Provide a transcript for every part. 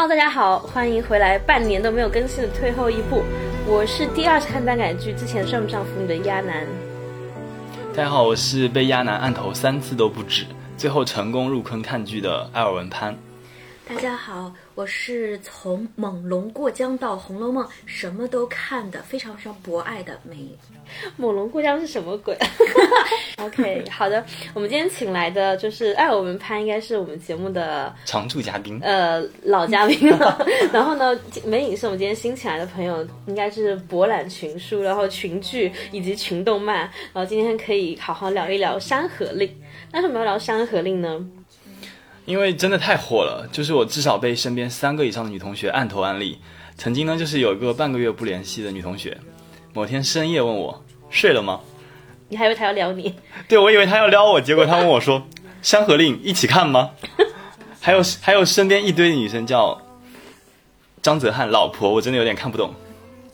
哈喽大家好，欢迎回来。半年都没有更新的退后一步，我是第二次看耽改剧，之前算不上腐女的鸭男。大家好，我是被鸭男按头三次都不止，最后成功入坑看剧的艾尔文潘。大家好，我是从猛龙过江到《红楼梦》什么都看的非常非常博爱的梅。猛龙过江是什么鬼？OK，好的，我们今天请来的就是艾尔文潘，应该是我们节目的常驻嘉宾，呃，老嘉宾了。然后呢，梅影是我们今天新请来的朋友，应该是博览群书，然后群剧以及群动漫，然后今天可以好好聊一聊《山河令》。为什么要聊《山河令》呢？因为真的太火了，就是我至少被身边三个以上的女同学按头安利。曾经呢，就是有一个半个月不联系的女同学，某天深夜问我睡了吗？你还以为她要撩你？对，我以为她要撩我，结果她问我说《山河令》一起看吗？还有还有身边一堆女生叫张泽汉老婆，我真的有点看不懂。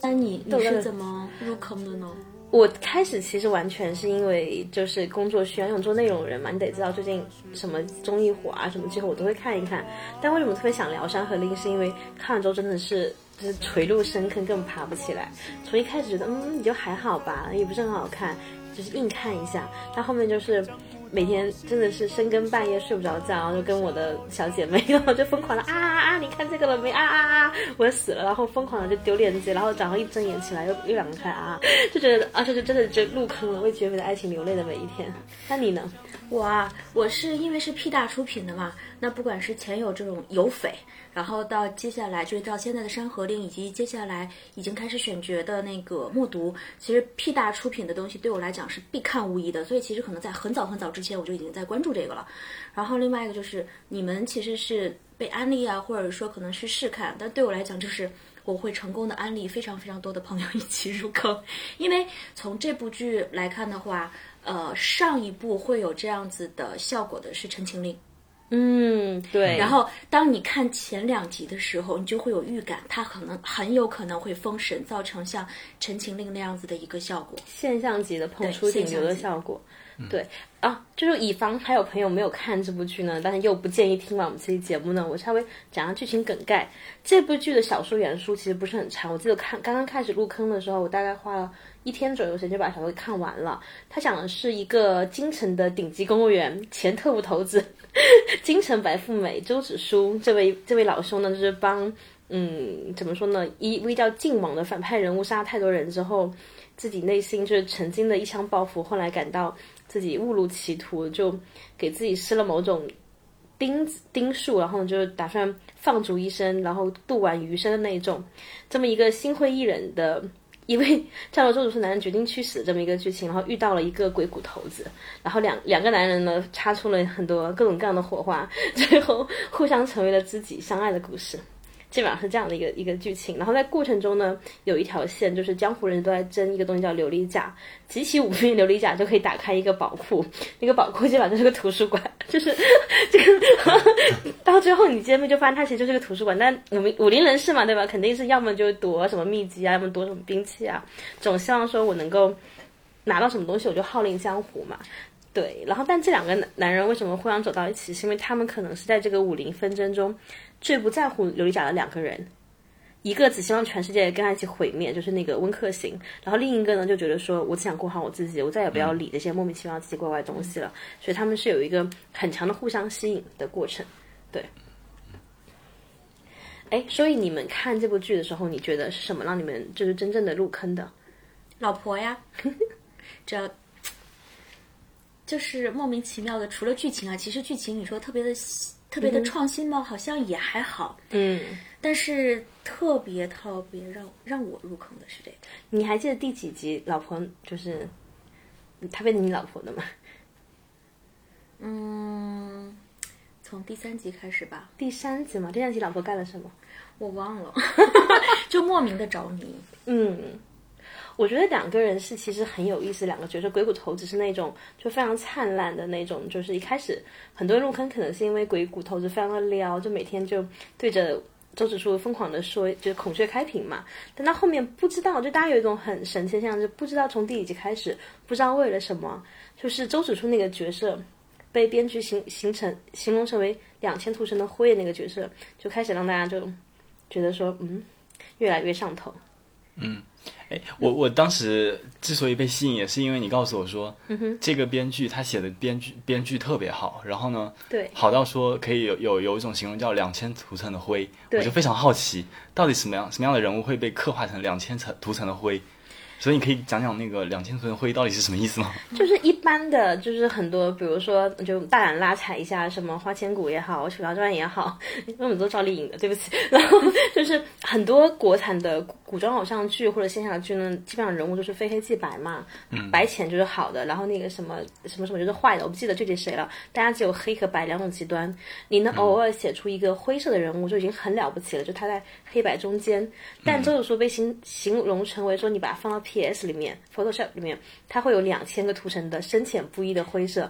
那你你是怎么入坑的呢？我开始其实完全是因为就是工作需要，因为做内容人嘛，你得知道最近什么综艺火啊，什么之后我都会看一看。但为什么特别想聊《山河令》，是因为看了之后真的是就是垂入深坑，根本爬不起来。从一开始觉得嗯，也就还好吧，也不是很好看，就是硬看一下。但后面就是。每天真的是深更半夜睡不着觉，然后就跟我的小姐妹，然后就疯狂的啊啊啊！你看这个了没啊啊啊！我死了，然后疯狂的就丢链接，然后早上一睁眼起来又又两个开啊，就觉得啊，这就真的就入坑了，为绝美的爱情流泪的每一天。那你呢？我啊，我是因为是 P 大出品的嘛，那不管是前有这种有匪。然后到接下来，就是到现在的《山河令》，以及接下来已经开始选角的那个《默读》，其实 P 大出品的东西对我来讲是必看无疑的。所以其实可能在很早很早之前，我就已经在关注这个了。然后另外一个就是你们其实是被安利啊，或者说可能是试看，但对我来讲就是我会成功的安利非常非常多的朋友一起入坑。因为从这部剧来看的话，呃，上一部会有这样子的效果的是《陈情令》。嗯，对。然后，当你看前两集的时候，你就会有预感，它可能很有可能会封神，造成像《陈情令》那样子的一个效果，现象级的捧出顶流的效果。对啊，就是以防还有朋友没有看这部剧呢，但是又不建议听完我们这期节目呢，我稍微讲下剧情梗概。这部剧的小说原书其实不是很长，我记得看刚刚开始入坑的时候，我大概花了一天左右时间就把小说看完了。它讲的是一个京城的顶级公务员，前特务头子。京城白富美周芷书这位这位老兄呢，就是帮嗯怎么说呢，一位叫靖王的反派人物杀了太多人之后，自己内心就是曾经的一腔抱负，后来感到自己误入歧途，就给自己施了某种钉子钉术，然后就打算放逐一生，然后度完余生的那种，这么一个心灰意冷的。因为叫了周主是男人决定去死这么一个剧情，然后遇到了一个鬼谷头子，然后两两个男人呢擦出了很多各种各样的火花，最后互相成为了知己，相爱的故事。基本上是这样的一个一个剧情，然后在过程中呢，有一条线就是江湖人都在争一个东西叫琉璃甲，集齐五 viên 琉璃甲就可以打开一个宝库，那个宝库基本上就是个图书馆，就是 这个到最后你见面就发现它其实就是个图书馆，但武武林人士嘛，对吧？肯定是要么就夺什么秘籍啊，要么夺什么兵器啊，总希望说我能够拿到什么东西我就号令江湖嘛。对，然后但这两个男男人为什么互相走到一起？是因为他们可能是在这个武林纷争中。最不在乎琉璃甲的两个人，一个只希望全世界跟他一起毁灭，就是那个温客行；然后另一个呢，就觉得说我只想过好我自己，我再也不要理这些莫名其妙、奇奇怪怪的东西了。所以他们是有一个很强的互相吸引的过程。对，哎，所以你们看这部剧的时候，你觉得是什么让你们就是真正的入坑的？老婆呀，这就是莫名其妙的。除了剧情啊，其实剧情你说特别的。特别的创新吗？好像也还好。嗯，但是特别特别让让我入坑的是这个。你还记得第几集老婆就是他变成你老婆的吗？嗯，从第三集开始吧。第三集嘛，第三集老婆干了什么？我忘了，就莫名的着迷。嗯。我觉得两个人是其实很有意思，两个角色鬼谷头子是那种就非常灿烂的那种，就是一开始很多人入坑可能是因为鬼谷头子非常的撩，就每天就对着周芷书疯狂的说，就是孔雀开屏嘛。但到后面不知道，就大家有一种很神奇的现象，就不知道从第几集开始，不知道为了什么，就是周芷书那个角色被编剧形形成形容成为两千图层的灰的那个角色，就开始让大家就觉得说，嗯，越来越上头。嗯，哎，我我当时之所以被吸引，也是因为你告诉我说，嗯，这个编剧他写的编剧编剧特别好，然后呢，对，好到说可以有有有一种形容叫两千图层的灰，我就非常好奇，到底什么样什么样的人物会被刻画成两千层图层的灰。所以你可以讲讲那个两千层灰到底是什么意思吗？就是一般的，就是很多，比如说就大胆拉踩一下，什么花千骨也好，楚乔传也好，我们都赵丽颖的，对不起。然后就是很多国产的古装偶像剧或者仙侠剧呢，基本上人物都是非黑即白嘛，白浅就是好的，然后那个什么什么什么就是坏的，我不记得具体谁了。大家只有黑和白两种极端，你能偶尔写出一个灰色的人物就已经很了不起了，就他在黑白中间。但周有说被形形容成为说你把它放到。P.S. 里面，Photoshop 里面，它会有两千个图层的深浅不一的灰色，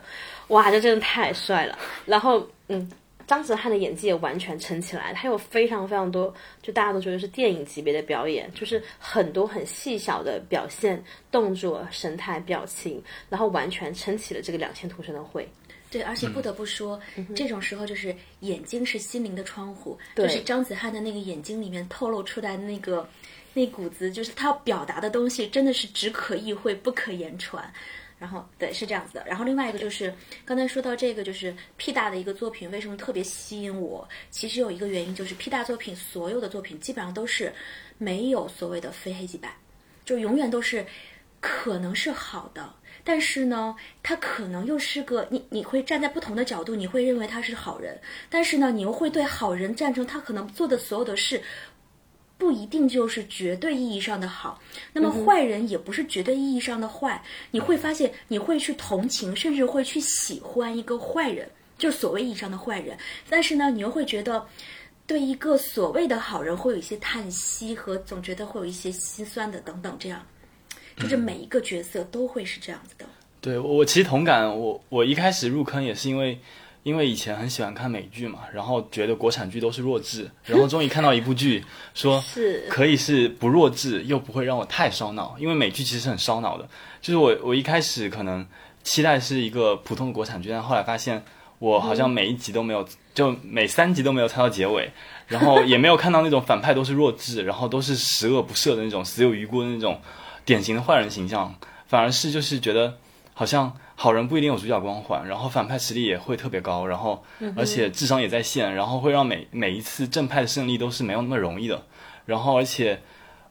哇，这真的太帅了。然后，嗯，张哲瀚的演技也完全撑起来，他有非常非常多，就大家都觉得是电影级别的表演，就是很多很细小的表现、动作、神态、表情，然后完全撑起了这个两千图层的灰。对，而且不得不说，这种时候就是眼睛是心灵的窗户，就是张子瀚的那个眼睛里面透露出来的那个。那股子就是他要表达的东西，真的是只可意会不可言传。然后，对，是这样子的。然后另外一个就是刚才说到这个，就是 P 大的一个作品为什么特别吸引我？其实有一个原因就是 P 大作品所有的作品基本上都是没有所谓的非黑即白，就永远都是可能是好的，但是呢，他可能又是个你你会站在不同的角度，你会认为他是好人，但是呢，你又会对好人战胜他可能做的所有的事。不一定就是绝对意义上的好，那么坏人也不是绝对意义上的坏。你会发现，你会去同情，甚至会去喜欢一个坏人，就是所谓意义上的坏人。但是呢，你又会觉得，对一个所谓的好人，会有一些叹息和总觉得会有一些心酸的等等。这样，就是每一个角色都会是这样子的。对我其实同感，我我一开始入坑也是因为。因为以前很喜欢看美剧嘛，然后觉得国产剧都是弱智，然后终于看到一部剧，说 可以是不弱智又不会让我太烧脑。因为美剧其实很烧脑的，就是我我一开始可能期待是一个普通的国产剧，但后来发现我好像每一集都没有，就每三集都没有猜到结尾，然后也没有看到那种反派都是弱智，然后都是十恶不赦的那种死有余辜的那种典型的坏人形象，反而是就是觉得好像。好人不一定有主角光环，然后反派实力也会特别高，然后而且智商也在线，然后会让每每一次正派的胜利都是没有那么容易的，然后而且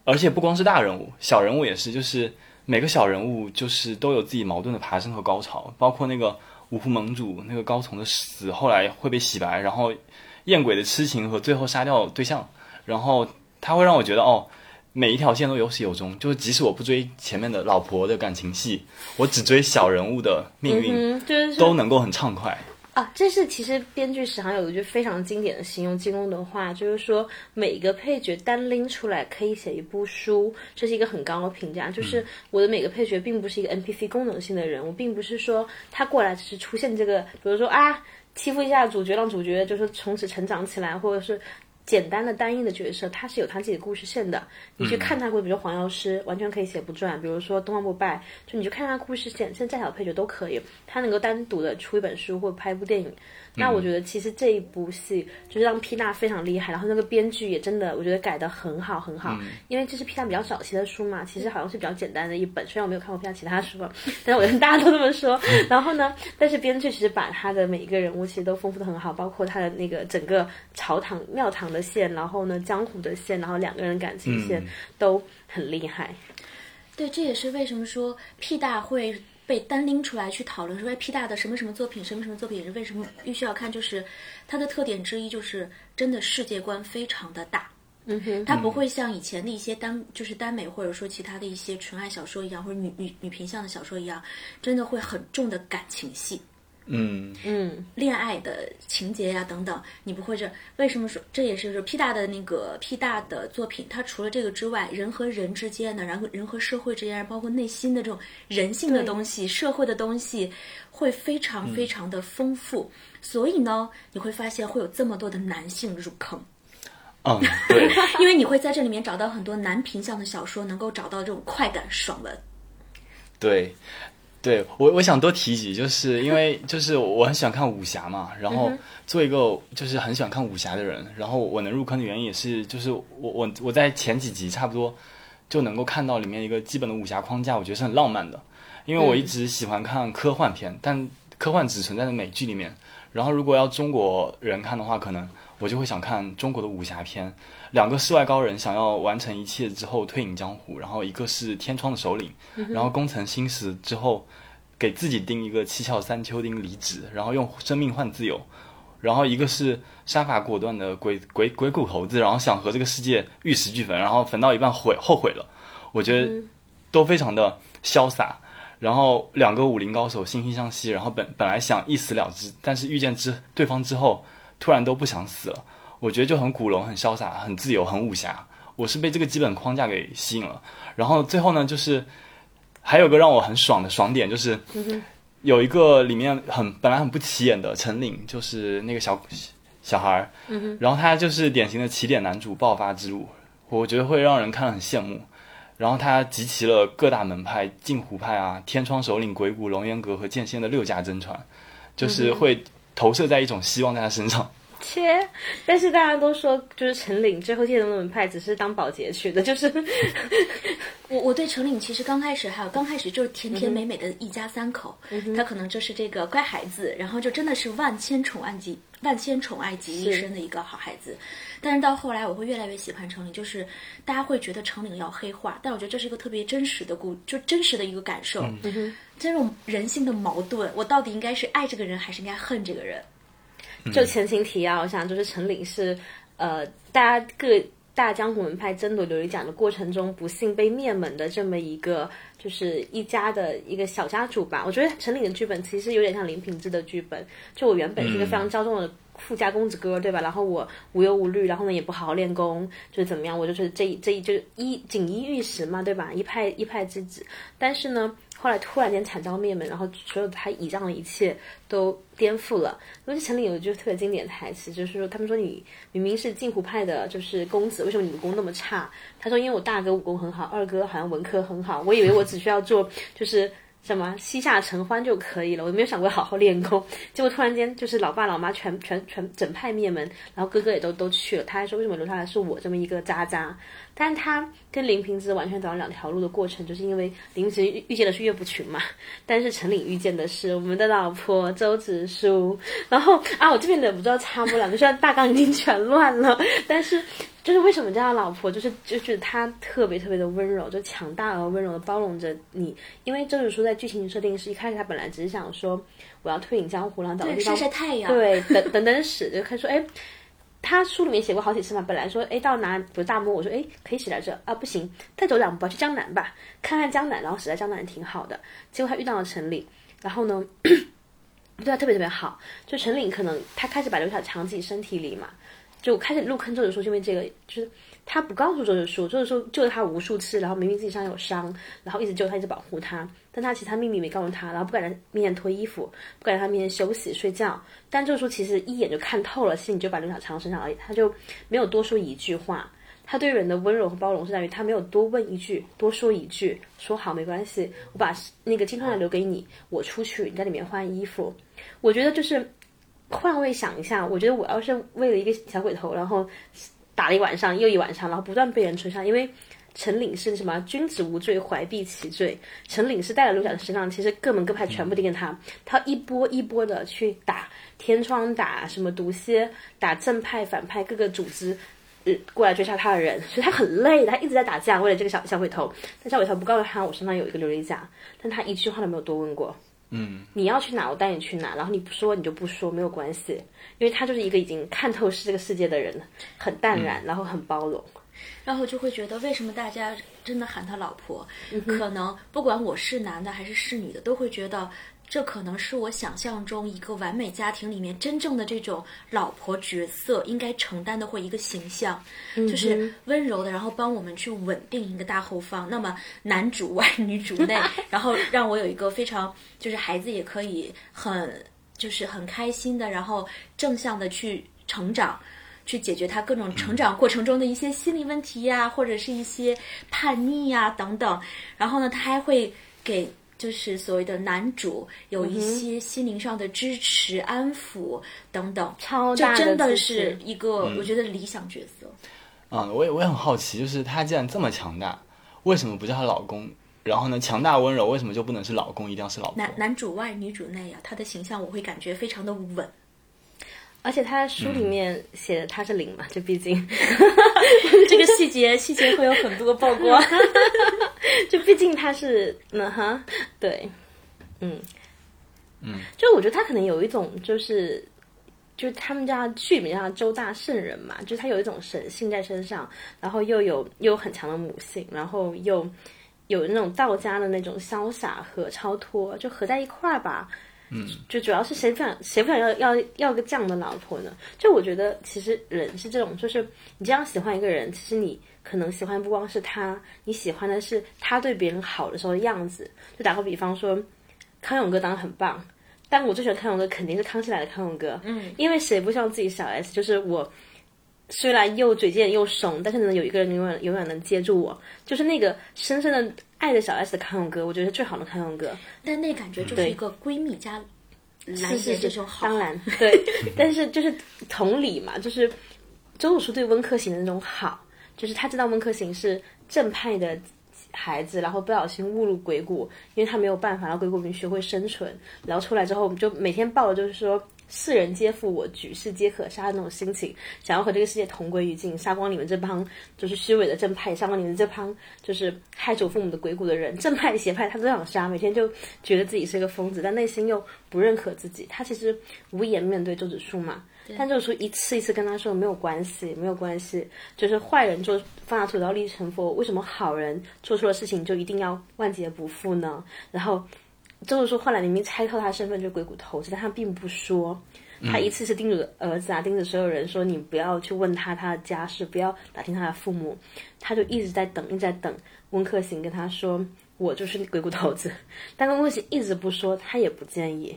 而且不光是大人物，小人物也是，就是每个小人物就是都有自己矛盾的爬升和高潮，包括那个五湖盟主那个高从的死，后来会被洗白，然后艳鬼的痴情和最后杀掉对象，然后他会让我觉得哦。每一条线都有始有终，就是即使我不追前面的老婆的感情戏，我只追小人物的命运，就是都能够很畅快啊。这是其实编剧史上有一句非常经典的形容金庸的话，就是说每个配角单拎出来可以写一部书，这是一个很高的评价。就是我的每个配角并不是一个 NPC 功能性的人物，并不是说他过来只是出现这个，比如说啊欺负一下主角，让主角就是从此成长起来，或者是。简单的单一的角色，他是有他自己的故事线的。你去看他，比如说黄药师，完全可以写不转；比如说东方不败，就你去看他故事线，现在再小的配角都可以，他能够单独的出一本书或拍一部电影。那我觉得其实这一部戏就是让皮娜非常厉害，然后那个编剧也真的我觉得改的很好很好，因为这是皮娜比较早期的书嘛，其实好像是比较简单的一本，虽然我没有看过皮娜其他书，但是我跟大家都这么说。然后呢，但是编剧其实把他的每一个人物其实都丰富的很好，包括他的那个整个朝堂庙堂的线，然后呢江湖的线，然后两个人感情线都很厉害。对，这也是为什么说屁大会。被单拎出来去讨论说，哎，P 大的什么什么作品，什么什么作品是为什么必须要看？就是它的特点之一，就是真的世界观非常的大。嗯哼，它不会像以前的一些耽，就是耽美或者说其他的一些纯爱小说一样，或者女女女频向的小说一样，真的会很重的感情戏。嗯嗯，恋爱的情节呀等等，你不会这为什么说这也是说 P 大的那个 P 大的作品，它除了这个之外，人和人之间的，然后人和社会之间，包括内心的这种人性的东西、社会的东西，会非常非常的丰富。所以呢，你会发现会有这么多的男性入坑。嗯，对，因为你会在这里面找到很多男频向的小说，能够找到这种快感爽文。对。对我，我想多提几句，就是因为就是我很喜欢看武侠嘛，然后做一个就是很喜欢看武侠的人，然后我能入坑的原因也是，就是我我我在前几集差不多就能够看到里面一个基本的武侠框架，我觉得是很浪漫的，因为我一直喜欢看科幻片，但科幻只存在在美剧里面，然后如果要中国人看的话，可能我就会想看中国的武侠片。两个世外高人想要完成一切之后退隐江湖，然后一个是天窗的首领，然后功成心死之后，给自己钉一个七窍三秋钉离职，然后用生命换自由，然后一个是杀伐果断的鬼鬼鬼谷猴子，然后想和这个世界玉石俱焚，然后焚到一半悔后悔了，我觉得都非常的潇洒。然后两个武林高手惺惺相惜，然后本本来想一死了之，但是遇见之对方之后，突然都不想死了。我觉得就很古龙，很潇洒，很自由，很武侠。我是被这个基本框架给吸引了。然后最后呢，就是还有个让我很爽的爽点，就是有一个里面很本来很不起眼的陈岭，就是那个小小孩儿。然后他就是典型的起点男主爆发之路，我觉得会让人看了很羡慕。然后他集齐了各大门派，镜湖派啊、天窗首领、鬼谷、龙渊阁和剑仙的六家真传，就是会投射在一种希望在他身上。切，但是大家都说，就是陈岭最后借的门派只是当保洁去的，就是 我我对陈岭其实刚开始还有刚开始就是甜甜美美的一家三口，他可能就是这个乖孩子，然后就真的是万千宠爱集万千宠爱集一身的一个好孩子，但是到后来我会越来越喜欢程岭，就是大家会觉得程岭要黑化，但我觉得这是一个特别真实的故，就真实的一个感受，这种人性的矛盾，我到底应该是爱这个人还是应该恨这个人？就前情提要，我想就是陈岭是，呃，大家各大江湖门派争夺琉璃奖的过程中，不幸被灭门的这么一个，就是一家的一个小家主吧。我觉得陈岭的剧本其实有点像林平之的剧本。就我原本是一个非常骄纵的富家公子哥，对吧？然后我无忧无虑，然后呢也不好好练功，就是怎么样？我就是这一这一就是一锦衣玉食嘛，对吧？一派一派之子。但是呢。后来突然间惨遭灭门，然后所有他倚仗的一切都颠覆了。因为陈岭有一句特别经典的台词，就是说他们说你明明是镜湖派的，就是公子，为什么你武功那么差？他说因为我大哥武功很好，二哥好像文科很好，我以为我只需要做就是。什么膝下承欢就可以了，我没有想过好好练功。结果突然间就是老爸老妈全全全整派灭门，然后哥哥也都都去了。他还说为什么留下来是我这么一个渣渣？但是他跟林平之完全走上两条路的过程，就是因为林平之遇见的是岳不群嘛，但是陈岭遇见的是我们的老婆周芷舒。然后啊，我这边忍不住要插播两句，虽然大纲已经全乱了，但是。就是为什么叫他老婆，就是就是他特别特别的温柔，就强大而温柔的包容着你。因为周芷舒在剧情设定是一开始他本来只是想说我要退隐江湖，然后找个地方晒晒太阳，对，等等等死。就开始说，哎，他书里面写过好几次嘛。本来说，哎，到哪比如大漠，我说，哎，可以写在这啊，不行，再走两步吧去江南吧，看看江南，然后死在江南挺好的。结果他遇到了陈岭，然后呢，对他特别特别好。就陈岭可能他开始把刘晓藏自己身体里嘛。就开始入坑周芷舒，因为这个就是他不告诉周芷舒，周芷舒救了他无数次，然后明明自己身上有伤，然后一直救他，一直保护他，但他其他秘密没告诉他，然后不敢在面前脱衣服，不敢在他面前休息睡觉。但周芷舒其实一眼就看透了，心里就把刘小强身上而已，他就没有多说一句话。他对人的温柔和包容是在于他没有多问一句，多说一句，说好没关系，我把那个金钏留给你，我出去你在里面换衣服。我觉得就是。换位想一下，我觉得我要是为了一个小鬼头，然后打了一晚上又一晚上，然后不断被人追杀，因为陈岭是什么君子无罪，怀璧其罪。陈岭是带了刘晓身上，其实各门各派全部盯着他，他一波一波的去打天窗，打什么毒蝎，打正派反派各个组织，呃，过来追杀他的人，所以他很累，他一直在打架，为了这个小小鬼头。但小鬼头不告诉他我身上有一个琉璃甲，但他一句话都没有多问过。嗯，你要去哪，我带你去哪。然后你不说，你就不说，没有关系，因为他就是一个已经看透是这个世界的人，很淡然，然后很包容，然后就会觉得为什么大家真的喊他老婆，可能不管我是男的还是是女的，都会觉得。这可能是我想象中一个完美家庭里面真正的这种老婆角色应该承担的或一个形象，就是温柔的，然后帮我们去稳定一个大后方。那么男主 外女主内，然后让我有一个非常就是孩子也可以很就是很开心的，然后正向的去成长，去解决他各种成长过程中的一些心理问题呀，或者是一些叛逆呀等等。然后呢，他还会给。就是所谓的男主有一些心灵上的支持、安抚等等，超大的，真的是一个我觉得理想角色。啊，我也我也很好奇，就是他既然这么强大，为什么不叫他老公？然后呢，强大温柔为什么就不能是老公，一定要是老婆？男男主外女主内啊，他的形象我会感觉非常的稳。而且他书里面写的他是零嘛，就毕竟 这个细节细节会有很多曝光，就毕竟他是嗯哈，对，嗯嗯，就我觉得他可能有一种就是，就他们家剧名叫周大圣人嘛，就他有一种神性在身上，然后又有又有很强的母性，然后又有那种道家的那种潇洒和超脱，就合在一块儿吧。嗯，就主要是谁不想谁不想要要要个这样的老婆呢？就我觉得其实人是这种，就是你这样喜欢一个人，其实你可能喜欢不光是他，你喜欢的是他对别人好的时候的样子。就打个比方说，康永哥当然很棒，但我最喜欢康永哥肯定是康熙来的康永哥。嗯，因为谁不希望自己小 S？就是我虽然又嘴贱又怂，但是能有一个人永远永远能接住我，就是那个深深的。爱着小 S 的康永哥，我觉得是最好的康永哥。但那感觉就是一个闺蜜加蓝颜这种好。当然，对。但是就是同理嘛，就是周楚舒对温客行的那种好，就是他知道温客行是正派的孩子，然后不小心误入鬼谷，因为他没有办法让鬼谷里学会生存，然后出来之后，就每天抱着就是说。世人皆负我，举世皆可杀的那种心情，想要和这个世界同归于尽，杀光你们这帮就是虚伪的正派，杀光你们这帮就是害死父母的鬼谷的人，正派邪派他都想杀，每天就觉得自己是个疯子，但内心又不认可自己。他其实无颜面对周子舒嘛，但就是说一次一次跟他说没有关系，没有关系，就是坏人做放大屠刀立成佛，为什么好人做错了事情就一定要万劫不复呢？然后。就是说，后来明明猜透他身份就是鬼谷投资，但他并不说。他一次次叮嘱儿子啊，叮嘱所有人说：“你不要去问他他的家事，不要打听他的父母。”他就一直在等，一直在等温客行跟他说：“我就是鬼谷投子。”但温客行一直不说，他也不建议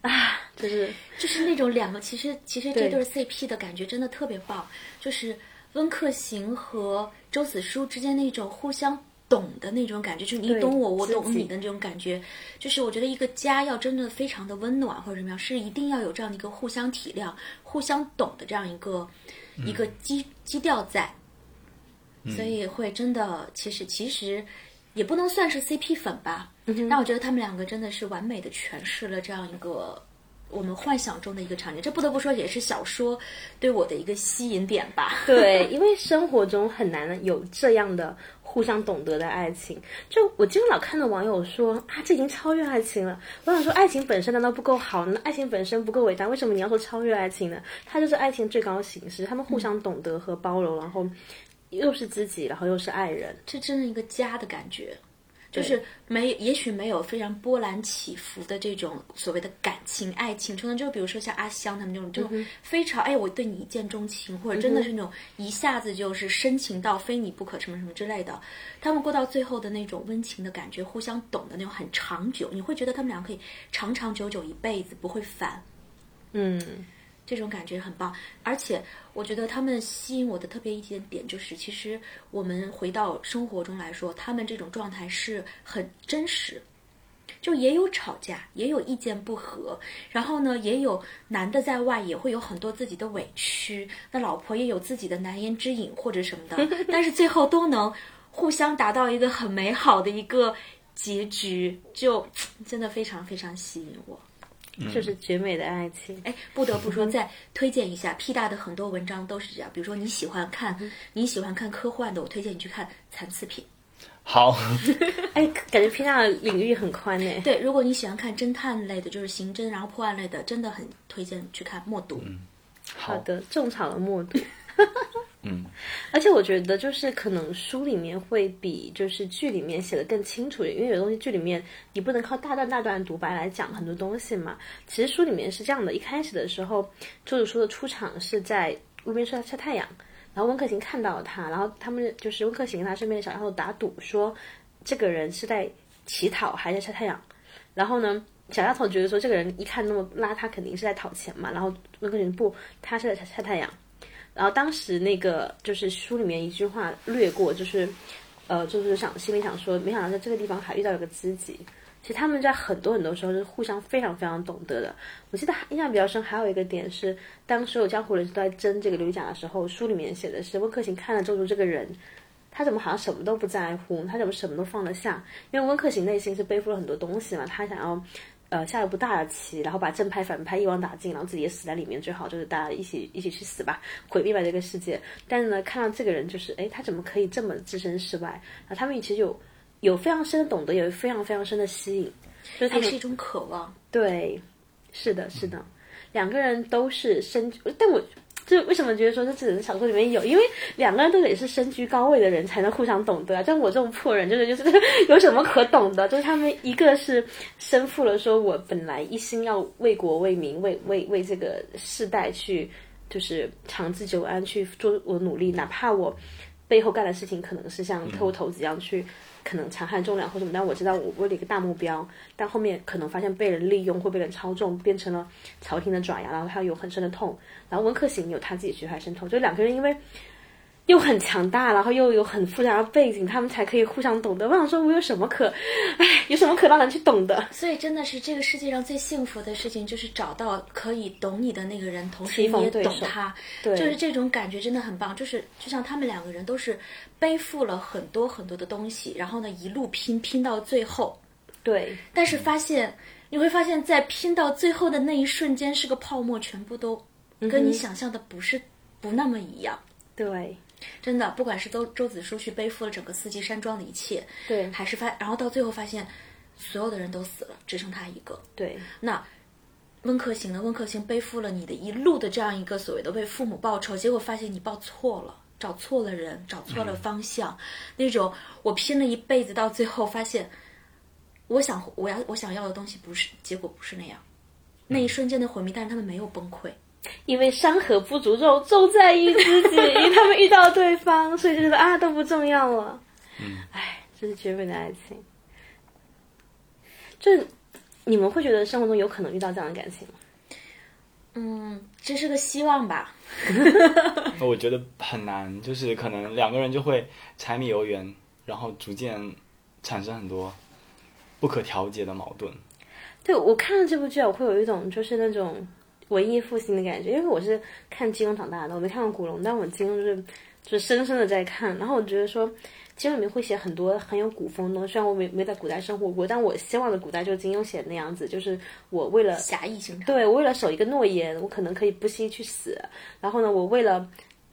啊，就是就是那种两个，其实其实这对 CP 的感觉真的特别棒，就是温客行和周子舒之间那种互相。懂的那种感觉，就是你懂我，我懂你的那种感觉，就是我觉得一个家要真的非常的温暖或者怎么样，是一定要有这样的一个互相体谅、互相懂的这样一个一个基基调在，所以会真的其实其实也不能算是 CP 粉吧，但我觉得他们两个真的是完美的诠释了这样一个我们幻想中的一个场景，这不得不说也是小说对我的一个吸引点吧。对，因为生活中很难有这样的。互相懂得的爱情，就我经常老看到网友说啊，这已经超越爱情了。我想说，爱情本身难道不够好？那爱情本身不够伟大，为什么你要说超越爱情呢？它就是爱情最高形式，他们互相懂得和包容，然后又是知己，然后又是爱人，这真是一个家的感觉。就是没，也许没有非常波澜起伏的这种所谓的感情、爱情，可能就比如说像阿香他们这种，就非常哎，我对你一见钟情，或者真的是那种一下子就是深情到非你不可什么什么之类的。他们过到最后的那种温情的感觉，互相懂的那种很长久，你会觉得他们俩可以长长久久一辈子不会烦。嗯。这种感觉很棒，而且我觉得他们吸引我的特别一点点就是，其实我们回到生活中来说，他们这种状态是很真实，就也有吵架，也有意见不合，然后呢，也有男的在外也会有很多自己的委屈，那老婆也有自己的难言之隐或者什么的，但是最后都能互相达到一个很美好的一个结局，就真的非常非常吸引我。就是绝美的爱情。哎，不得不说，再推荐一下 P 大的很多文章都是这样。比如说你喜欢看你喜欢看科幻的，我推荐你去看《残次品》。好，哎，感觉 P 大的领域很宽呢。对，如果你喜欢看侦探类的，就是刑侦然后破案类的，真的很推荐去看《默读》。嗯，好的，种草了默读。嗯，而且我觉得就是可能书里面会比就是剧里面写的更清楚，因为有东西剧里面你不能靠大段大段独白来讲很多东西嘛。其实书里面是这样的，一开始的时候，周子舒的出场是在路边晒晒太阳，然后温客行看到了他，然后他们就是温客行跟他身边的小丫头打赌说，这个人是在乞讨还是晒太阳。然后呢，小丫头觉得说这个人一看那么邋遢，肯定是在讨钱嘛。然后温客行不，他是在晒晒太阳。然后当时那个就是书里面一句话略过，就是，呃，就是想心里想说，没想到在这个地方还遇到了个知己。其实他们在很多很多时候是互相非常非常懂得的。我记得印象比较深，还有一个点是，当所有江湖人士都在争这个刘甲的时候，书里面写的是温客行看了周竹这个人，他怎么好像什么都不在乎，他怎么什么都放得下？因为温客行内心是背负了很多东西嘛，他想要。呃，下一步大的棋，然后把正派反派一网打尽，然后自己也死在里面，最好就是大家一起一起去死吧，毁灭吧这个世界。但是呢，看到这个人，就是哎，他怎么可以这么置身事外？啊，他们其实有有非常深的懂得，有非常非常深的吸引，就是他是一种渴望。对，是的，是的，两个人都是深，但我。就为什么觉得说这只能小说里面有？因为两个人都得是身居高位的人才能互相懂得啊。像我这种破人，就是就是有什么可懂的？就是他们一个是身负了说，我本来一心要为国为民，为为为这个世代去，就是长治久安去做我努力，哪怕我背后干的事情可能是像特务头子一样去。可能残害忠良或什么，但我知道我为了一个大目标，但后面可能发现被人利用或被人操纵，变成了朝廷的爪牙，然后他有很深的痛。然后温客行有他自己血海深仇，就两个人因为。又很强大，然后又有很复杂的背景，他们才可以互相懂得。我想说，我有什么可，哎，有什么可让人去懂的？所以真的是这个世界上最幸福的事情，就是找到可以懂你的那个人，同时你也懂他，对就是这种感觉真的很棒。就是就像他们两个人都是背负了很多很多的东西，然后呢一路拼拼到最后，对。但是发现你会发现在拼到最后的那一瞬间，是个泡沫，全部都跟你想象的不是不那么一样，对。真的，不管是周周子舒去背负了整个四季山庄的一切，对，还是发，然后到最后发现所有的人都死了，只剩他一个，对。那温客行呢？温客行背负了你的一路的这样一个所谓的为父母报仇，结果发现你报错了，找错了人，找错了方向。那种我拼了一辈子，到最后发现，我想我要我想要的东西不是，结果不是那样。那一瞬间的毁灭，但是他们没有崩溃。因为山河不足重，重在于知己。他们遇到对方，所以就觉得啊都不重要了。嗯，哎，这是绝美的爱情。就你们会觉得生活中有可能遇到这样的感情吗？嗯，这是个希望吧。我觉得很难，就是可能两个人就会柴米油盐，然后逐渐产生很多不可调节的矛盾。对我看了这部剧，我会有一种就是那种。文艺复兴的感觉，因为我是看金庸长大的，我没看过古龙，但我金庸就是就是深深的在看。然后我觉得说，金庸里面会写很多很有古风的，虽然我没没在古代生活过，但我希望的古代就是金庸写的那样子，就是我为了侠义心肠，对我为了守一个诺言，我可能可以不惜去死。然后呢，我为了。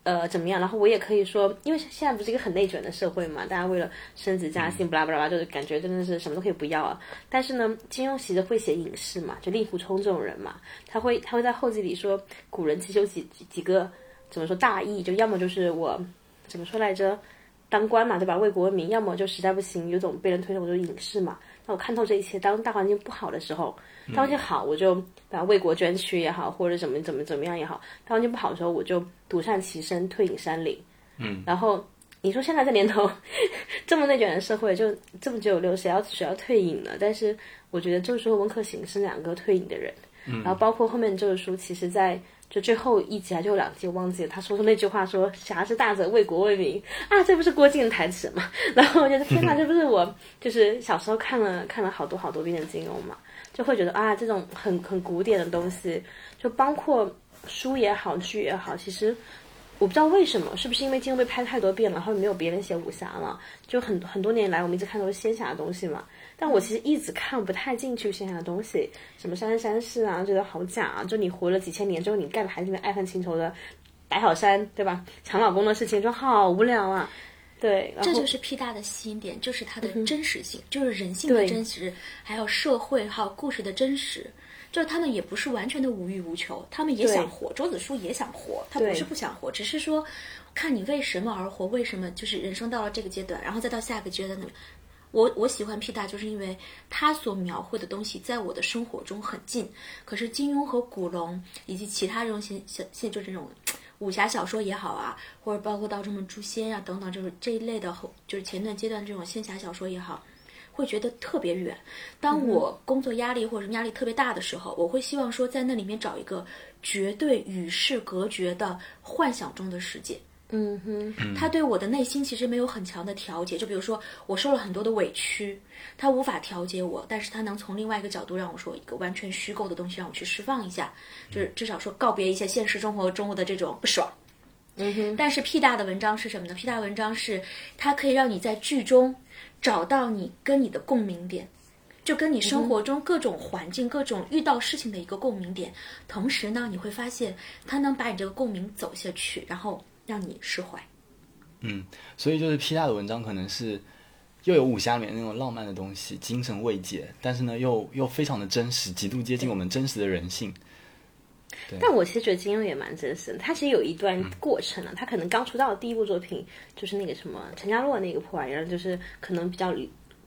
呃，怎么样？然后我也可以说，因为现在不是一个很内卷的社会嘛，大家为了升职加薪，巴拉巴拉，就是感觉真的是什么都可以不要啊。但是呢，金庸其实会写影视嘛，就令狐冲这种人嘛，他会他会在后记里说，古人其实有几几个怎么说大义，就要么就是我怎么说来着，当官嘛，对吧？为国为民，要么就实在不行，有种被人推动，我就影视嘛。那我看透这一切，当大环境不好的时候，大环境好，我就把为国捐躯也好，或者怎么怎么怎么样也好，当环境不好的时候，我就独善其身，退隐山林。嗯，然后你说现在这年头 这么内卷的社会，就这么九六，谁要谁要退隐呢？但是我觉得周书和温客行是两个退隐的人。嗯，然后包括后面这个书，其实在就最后一集还就有两集，我忘记了他说出那句话说“侠之大者，为国为民”啊，这不是郭靖的台词吗？然后我觉得天哪，这不是我就是小时候看了看了好多好多遍的金庸嘛，就会觉得啊，这种很很古典的东西，就包括书也好，剧也好，其实。我不知道为什么，是不是因为金庸被拍太多遍了，然后没有别人写武侠了？就很很多年来，我们一直看都是仙侠的东西嘛。但我其实一直看不太进去仙侠的东西，什么《三生三世》啊，觉得好假啊！就你活了几千年之后，你干的还是那爱恨情仇的白小山，对吧？抢老公的事情，就好无聊啊。对，这就是 P 大的吸引点，就是它的真实性，就是人性的真实，还有社会还有故事的真实。就是他们也不是完全的无欲无求，他们也想活。周子舒也想活，他不是不想活，只是说，看你为什么而活，为什么就是人生到了这个阶段，然后再到下一个阶段的。我我喜欢 P 大，就是因为他所描绘的东西在我的生活中很近。可是金庸和古龙以及其他这种现现现就这种武侠小说也好啊，或者包括到什么诛仙啊等等，就是这一类的后，就是前段阶段这种仙侠小说也好。会觉得特别远。当我工作压力或者压力特别大的时候，我会希望说在那里面找一个绝对与世隔绝的幻想中的世界。嗯哼，他对我的内心其实没有很强的调节。就比如说，我受了很多的委屈，他无法调节我，但是他能从另外一个角度让我说一个完全虚构的东西，让我去释放一下，就是至少说告别一些现实生活中的这种不爽。嗯哼，但是 P 大的文章是什么呢？P 大文章是它可以让你在剧中找到你跟你的共鸣点，就跟你生活中各种环境、各种遇到事情的一个共鸣点。同时呢，你会发现它能把你这个共鸣走下去，然后。让你释怀，嗯，所以就是 P 大的文章可能是又有武侠里面那种浪漫的东西，精神慰藉，但是呢又又非常的真实，极度接近我们真实的人性。但我其实觉得金庸也蛮真实的，他其实有一段过程啊，他可能刚出道的第一部作品就是那个什么陈家洛那个破玩意儿，就是可能比较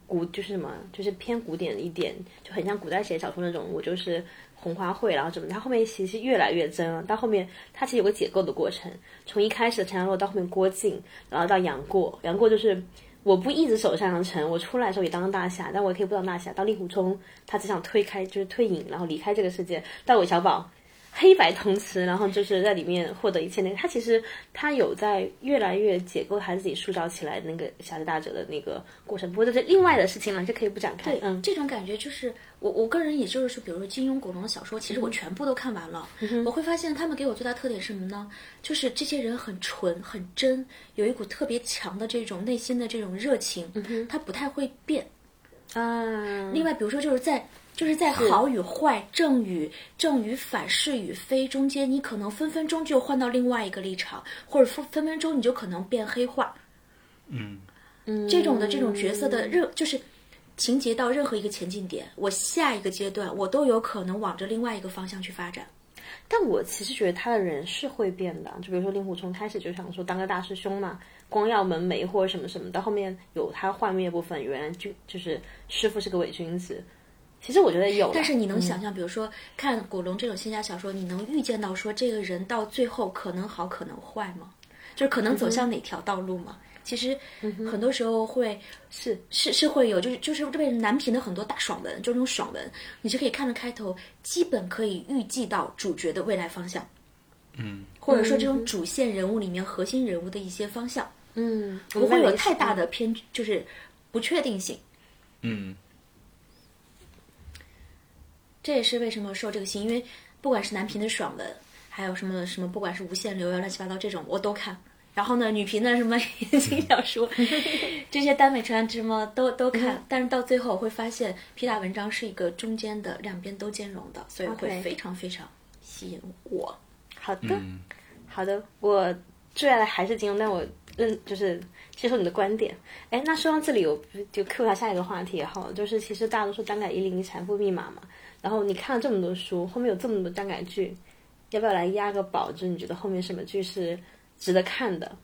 古，就是什么，就是偏古典一点，就很像古代写小说那种，我就是。红花会，然后怎么？他后面其实越来越真了。到后面，他其实有个解构的过程，从一开始的陈家洛到后面郭靖，然后到杨过。杨过就是我不一直守襄阳城，我出来的时候也当大侠，但我也可以不当大侠。到令狐冲，他只想推开，就是退隐，然后离开这个世界。到韦小宝。黑白通吃，然后就是在里面获得一切。那个他其实他有在越来越解构他自己塑造起来那个侠之大者的那个过程。不过这是另外的事情了，就可以不展开。对，嗯，这种感觉就是我我个人也就是说，比如说金庸、古龙的小说，其实我全部都看完了。我会发现他们给我最大特点是什么呢？就是这些人很纯、很真，有一股特别强的这种内心的这种热情，他不太会变。啊，另外比如说就是在。就是在好与坏、正与正与反、是与非中间，你可能分分钟就换到另外一个立场，或者分分分钟你就可能变黑化。嗯嗯，这种的这种角色的任就是情节到任何一个前进点，我下一个阶段我都有可能往着另外一个方向去发展。但我其实觉得他的人是会变的，就比如说令狐冲开始就想说当个大师兄嘛，光耀门楣或者什么什么，到后面有他幻灭部分，原来就就是师傅是个伪君子。其实我觉得有，但是你能想象，比如说看古龙这种仙侠小说，你能预见到说这个人到最后可能好可能坏吗？就是可能走向哪条道路吗？其实很多时候会是是是会有，就是就是这边南屏的很多大爽文，就那种爽文，你是可以看着开头，基本可以预计到主角的未来方向，嗯，或者说这种主线人物里面核心人物的一些方向，嗯，不会有太大的偏，就是不确定性，嗯。这也是为什么受这个心，因为不管是男频的爽文，还有什么什么，不管是无限流啊，乱七八糟这种我都看。然后呢，女频的什么言情小说，这些耽美传什么都都看。但是到最后会发现，皮大文章是一个中间的，两边都兼容的，所以会非常非常吸引我。好的，好的，我最爱的还是金庸，但我认就是接受你的观点。哎，那说到这里，我就 Q 一下下一个话题哈，就是其实大家都说单改一零一财富密码嘛。然后你看了这么多书，后面有这么多单改剧，要不要来压个宝？就你觉得后面什么剧是值得看的，